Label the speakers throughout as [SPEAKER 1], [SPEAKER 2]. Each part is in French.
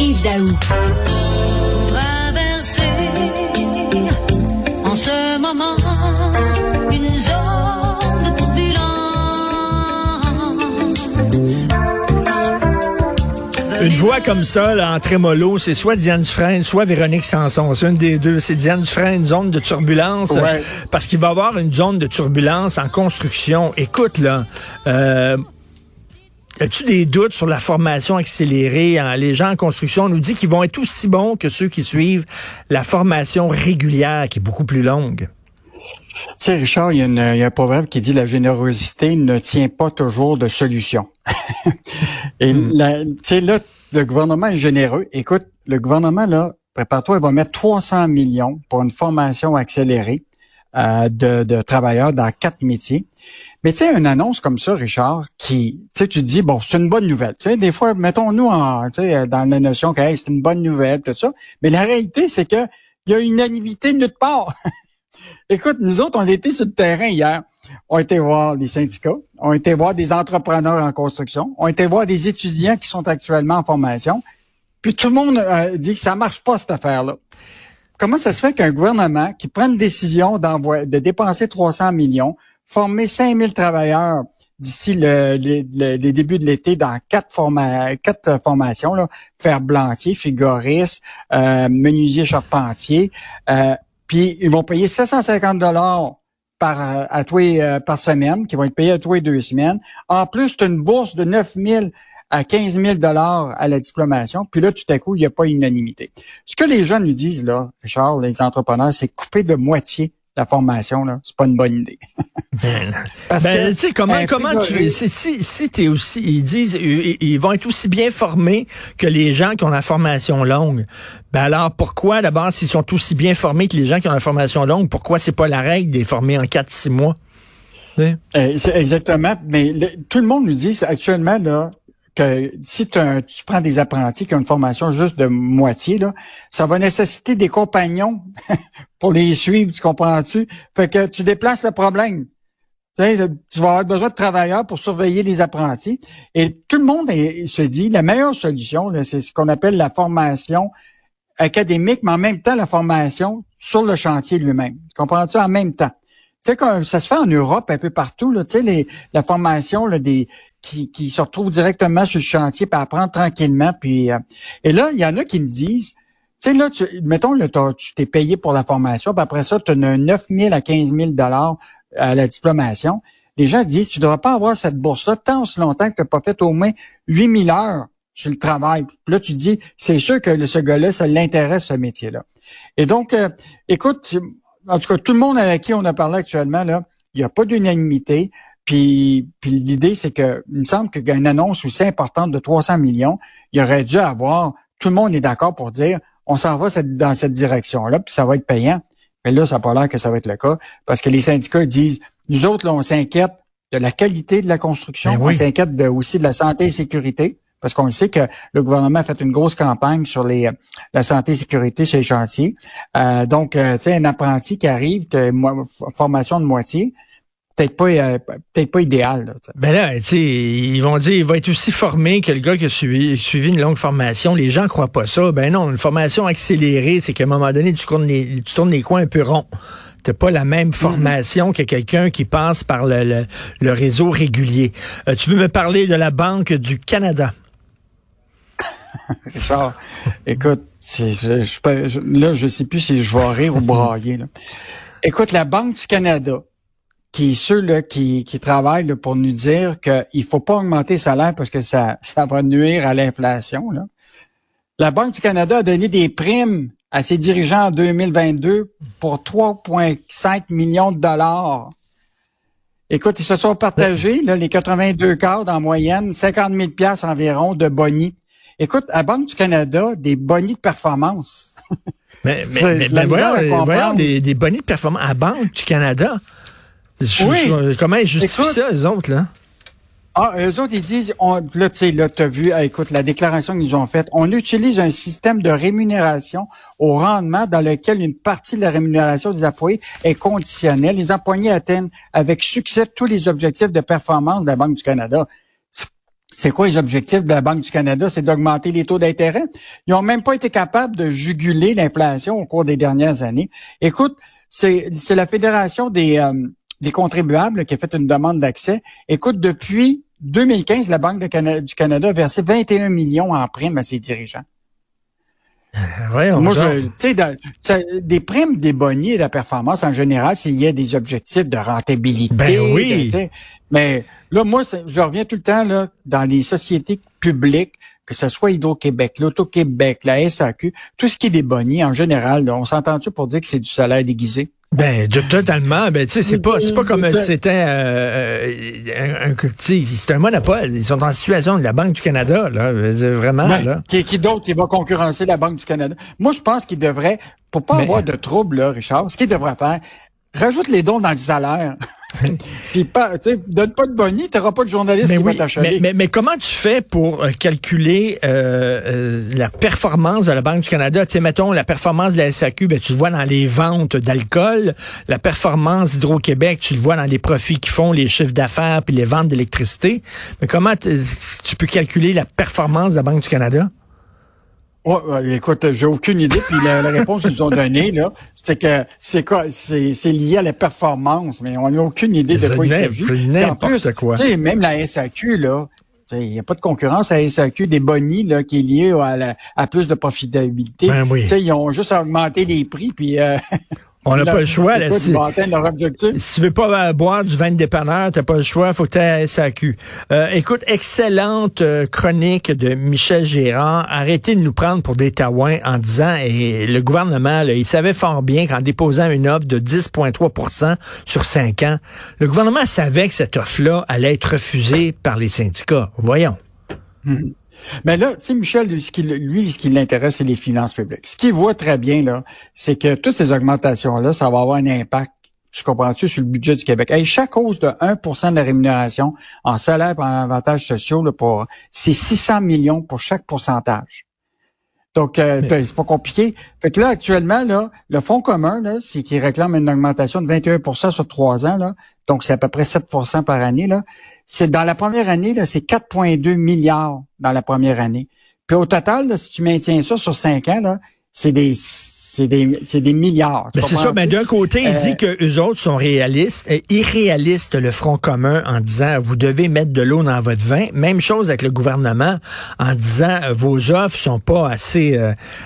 [SPEAKER 1] Yves Daou.
[SPEAKER 2] Traverser en ce moment une zone de turbulence.
[SPEAKER 3] Une voix comme ça, là, en trémolo, c'est soit Diane Dufresne, soit Véronique Sanson. C'est une des deux. C'est Diane Dufresne, zone de turbulence.
[SPEAKER 4] Ouais.
[SPEAKER 3] Parce qu'il va y avoir une zone de turbulence en construction. Écoute, là, euh, As-tu des doutes sur la formation accélérée? hein? Les gens en construction nous disent qu'ils vont être aussi bons que ceux qui suivent la formation régulière, qui est beaucoup plus longue.
[SPEAKER 4] Tu sais, Richard, il y, a une- il y a un proverbe qui dit la générosité ne tient pas toujours de solution. Et la- tu sais, là, le gouvernement est généreux. Écoute, le gouvernement, là, prépare-toi, il va mettre 300 millions pour une formation accélérée euh, de, de travailleurs dans quatre métiers. Mais tu sais, une annonce comme ça, Richard, qui, tu sais, tu dis, bon, c'est une bonne nouvelle. Tu sais, des fois, mettons-nous sais, dans la notion que c'est une bonne nouvelle, tout ça. Mais la réalité, c'est que il y a unanimité nulle part. Écoute, nous autres, on était sur le terrain hier. On été voir les syndicats, on été voir des entrepreneurs en construction, on été voir des étudiants qui sont actuellement en formation. Puis tout le monde euh, dit que ça marche pas, cette affaire-là. Comment ça se fait qu'un gouvernement qui prend une décision de dépenser 300 millions, former 5000 travailleurs d'ici le, le, le- les débuts de l'été dans quatre, forma, quatre formations, là, faire blantier, figuriste, euh, menuisier charpentier, euh, puis ils vont payer 750 dollars par euh, à tous euh, par semaine, qui vont être payés à tous les deux semaines. En plus, tu as une bourse de 9 000 à 15 000 dollars à la diplomation. Puis là, tout à coup, il n'y a pas unanimité. Ce que les jeunes nous disent là, Richard, les entrepreneurs, c'est couper de moitié la formation là, c'est pas une bonne idée. Parce
[SPEAKER 3] Ben,
[SPEAKER 4] que
[SPEAKER 3] tu sais, comment, comment tu, si, si, si t'es aussi, ils disent, ils, ils vont être aussi bien formés que les gens qui ont la formation longue. Ben alors, pourquoi, d'abord, s'ils sont aussi bien formés que les gens qui ont la formation longue, pourquoi c'est pas la règle des former en 4-6 mois?
[SPEAKER 4] Euh, exactement. Mais le- tout le monde nous dit actuellement là que si tu, prends des apprentis qui ont une formation juste de moitié, là, ça va nécessiter des compagnons pour les suivre, tu comprends-tu? Fait que tu déplaces le problème. Tu, sais, tu vas avoir besoin de travailleurs pour surveiller les apprentis. Et tout le monde se dit, la meilleure solution, c'est ce qu'on appelle la formation académique, mais en même temps la formation sur le chantier lui-même. Tu comprends-tu? En même temps. Sais, comme ça se fait en Europe un peu partout, là, tu sais, la formation là, des qui, qui se retrouvent directement sur le chantier puis apprendre tranquillement. Puis, euh, et là, il y en a qui me disent, tu sais, là, tu, mettons, là, tu t'es payé pour la formation, puis après ça, tu as 9 000 à 15 000 dollars à la diplomation. Les gens disent, tu ne devrais pas avoir cette bourse-là tant aussi longtemps que tu n'as pas fait au moins 8 000 heures sur le travail. Puis là, tu dis, c'est sûr que ce gars-là, ça l'intéresse, ce métier-là. Et donc, euh, écoute, en tout cas, tout le monde avec qui on a parlé actuellement, là, il n'y a pas d'unanimité. Puis, puis l'idée, c'est que, il me semble qu'une annonce aussi importante de 300 millions, il aurait dû avoir, tout le monde est d'accord pour dire, on s'en va cette- dans cette direction-là, puis ça va être payant. Mais là, ça n'a pas l'air que ça va être le cas, parce que les syndicats disent, nous autres, là, on s'inquiète de la qualité de la construction,
[SPEAKER 3] Ben oui.
[SPEAKER 4] on s'inquiète aussi de la santé et sécurité, parce qu'on sait que le gouvernement a fait une grosse campagne sur les euh, la santé et sécurité sur les chantiers. Euh, donc, euh, tu sais, un apprenti qui arrive, que mo- formation de moitié, peut-être pas euh, peut-être pas idéal. Là.
[SPEAKER 3] Ben là, tu sais, ils vont dire, il va être aussi formé que le gars qui a suivi, suivi une longue formation. Les gens croient pas ça. Ben non, une formation accélérée, c'est qu'à un moment donné, tu tournes les, tu tournes les coins un peu ronds. T'as pas la même formation que quelqu'un qui passe par le, le- le réseau régulier. Euh, tu veux me parler de la Banque du Canada?
[SPEAKER 4] Richard, écoute, je, je, là, je sais plus si je vais rire ou brailler. Là. Écoute, la Banque du Canada, qui est ceux là, qui, qui travaillent là, pour nous dire qu'il faut pas augmenter le salaire parce que ça, ça va nuire à l'inflation. La Banque du Canada a donné des primes à ses dirigeants en 2022 pour 3,5 millions de dollars. Écoute, ils se sont partagés, là, les 82 cadres en moyenne, 50 000 piastres environ de bonus. Écoute, à Banque du Canada, des bonus de performance.
[SPEAKER 3] Mais, mais, mais- mais voyons, euh, voyons des, des bonnets de performance à Banque du Canada. Je-
[SPEAKER 4] Oui.
[SPEAKER 3] je- comment ils justifient
[SPEAKER 4] Écoute,
[SPEAKER 3] ça, eux autres, là?
[SPEAKER 4] Ah, eux autres, ils disent, on, là, tu sais, là, t'as vu, ah, écoute, la déclaration qu'ils nous ont faite, on utilise un système de rémunération au rendement dans lequel une partie de la rémunération des employés est conditionnelle. Les employés atteignent avec succès tous les objectifs de performance de la Banque du Canada. C'est quoi les objectifs de la Banque du Canada? C'est d'augmenter les taux d'intérêt? Ils n'ont même pas été capables de juguler l'inflation au cours des dernières années. Écoute, c'est la Fédération des, euh, des contribuables qui a fait une demande d'accès. Écoute, depuis 2015, la Banque du Canada a versé 21 millions en primes à ses dirigeants. Moi, tu sais, des primes, des bonniers de la performance en général, s'il y a des objectifs de rentabilité.
[SPEAKER 3] Ben oui.
[SPEAKER 4] mais là, moi, je reviens tout le temps là dans les sociétés publiques, que ce soit Hydro-Québec, l'Auto-Québec, la SAQ, tout ce qui est des bonniers en général, on s'entend-tu pour dire que c'est du salaire déguisé?
[SPEAKER 3] Ben totalement. Ben tu sais, c'est pas c'est pas comme c'était euh, un, un c'est un monopole. Ils sont en situation de la Banque du Canada là, vraiment ben, là.
[SPEAKER 4] Qui, qui d'autre qui va concurrencer la Banque du Canada? Moi, je pense qu'il devrait, pour pas avoir de trouble là, Richard, ce qu'il devrait faire, rajoute les dons dans le salaire. Puis pas, tu sais, donne pas de boni, t'auras pas de journaliste qui va t'acheter.
[SPEAKER 3] Mais, mais, comment tu fais pour euh, calculer euh, euh, la performance de la Banque du Canada? Tu sais, mettons, la performance de la SAQ, ben, tu le vois dans les ventes d'alcool. La performance d'Hydro-Québec, tu le vois dans les profits qu'ils font, les chiffres d'affaires puis les ventes d'électricité. Mais comment tu peux calculer la performance de la Banque du Canada?
[SPEAKER 4] Ouais, écoute, j'ai aucune idée. Puis la, réponse qu'ils ont donnée, là, c'est que c'est quoi, c'est, lié à la performance, mais on n'a aucune idée de quoi il s'agit.
[SPEAKER 3] En plus, quoi.
[SPEAKER 4] même la SAQ, là, il n'y a pas de concurrence à la SAQ des bonnies là, qui est lié à, à plus de profitabilité.
[SPEAKER 3] Ben oui.
[SPEAKER 4] Ils ont juste augmenté les prix, puis euh,
[SPEAKER 3] On n'a pas le choix. Là,
[SPEAKER 4] si,
[SPEAKER 3] si tu veux pas boire du vin de dépanneur, t'as pas le choix, faut que tu aies SAQ. Euh, écoute, excellente euh, chronique de Michel Gérard. Arrêtez de nous prendre pour des taouins en disant, et le gouvernement, il savait fort bien qu'en déposant une offre de 10,3% sur 5 ans, le gouvernement savait que cette offre-là allait être refusée par les syndicats. Voyons.
[SPEAKER 4] Hum. Mais là, tu sais, Michel, lui, ce qui, l'intéresse, c'est les finances publiques. Ce qu'il voit très bien, là, c'est que toutes ces augmentations-là, ça va avoir un impact, tu comprends-tu, sur le budget du Québec. Et chaque hausse de 1% de la rémunération en salaire et en avantages sociaux, là, pour, c'est 600 millions pour chaque pourcentage. Donc, euh, c'est pas compliqué. Fait que là, actuellement, là, le fonds commun, là, c'est qui réclame une augmentation de 21% sur trois ans, là. Donc, c'est à peu près 7% par année, là. C'est dans la première année, là, c'est 4,2 milliards dans la première année. Puis au total, là, si tu maintiens ça sur cinq ans, là, c'est des c'est des, c'est des milliards.
[SPEAKER 3] Ben c'est ça. Mais d'un côté, il dit euh, que eux autres sont réalistes, euh, irréalistes, le Front commun, en disant vous devez mettre de l'eau dans votre vin. Même chose avec le gouvernement, en disant euh, vos offres sont pas assez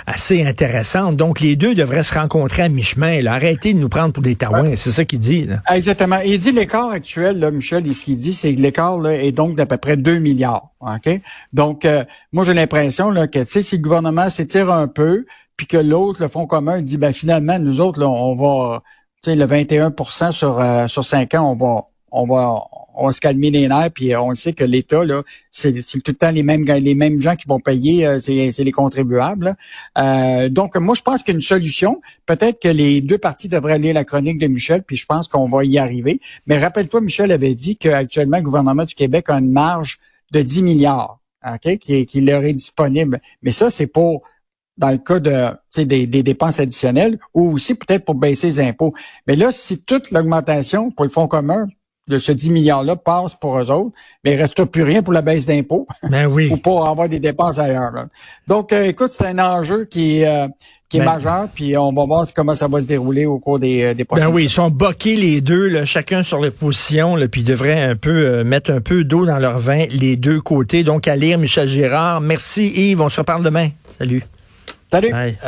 [SPEAKER 3] assez intéressantes. Donc les deux devraient se rencontrer à mi-chemin. Arrêtez de nous prendre pour des taouins. C'est ça qu'il dit. Là.
[SPEAKER 4] Exactement. Il dit l'écart actuel, là, Michel, ce qu'il dit, c'est que l'écart là, est donc d'à peu près 2 milliards. OK? Donc, moi, j'ai l'impression là, que si le gouvernement s'étire un peu, puis que l'autre, le Fonds commun, dit ben finalement, nous autres, là, on va, tu sais, le 21 sur euh, sur 5 ans, on va on va on va se calmer les nerfs, puis on sait que l'État, là, c'est tout le temps les mêmes les mêmes gens qui vont payer, euh, c'est les contribuables. Euh, donc, moi, je pense qu'une solution, peut-être que les deux parties devraient lire la chronique de Michel, puis je pense qu'on va y arriver. Mais rappelle-toi, Michel avait dit qu'actuellement, le gouvernement du Québec a une marge de 10 milliards, ok, qui leur est disponible. Mais ça, c'est pour dans le cas de des, des dépenses additionnelles ou aussi peut-être pour baisser les impôts. Mais là, si toute l'augmentation pour le fonds commun de ce 10 milliards-là passe pour eux autres, mais il reste plus rien pour la baisse d'impôts.
[SPEAKER 3] Ben oui.
[SPEAKER 4] ou pour avoir des dépenses ailleurs. Donc, euh, écoute, c'est un enjeu qui, euh, qui est ben majeur, puis on va voir comment ça va se dérouler au cours des, euh, des prochaines
[SPEAKER 3] Ben oui, ils sont boqués les deux, là, chacun sur les positions, là, puis ils devraient un peu mettre un peu d'eau dans leur vin, les deux côtés. Donc, à lire Michel Girard. Merci Yves, on se reparle demain. Salut.
[SPEAKER 4] Salut. Bye.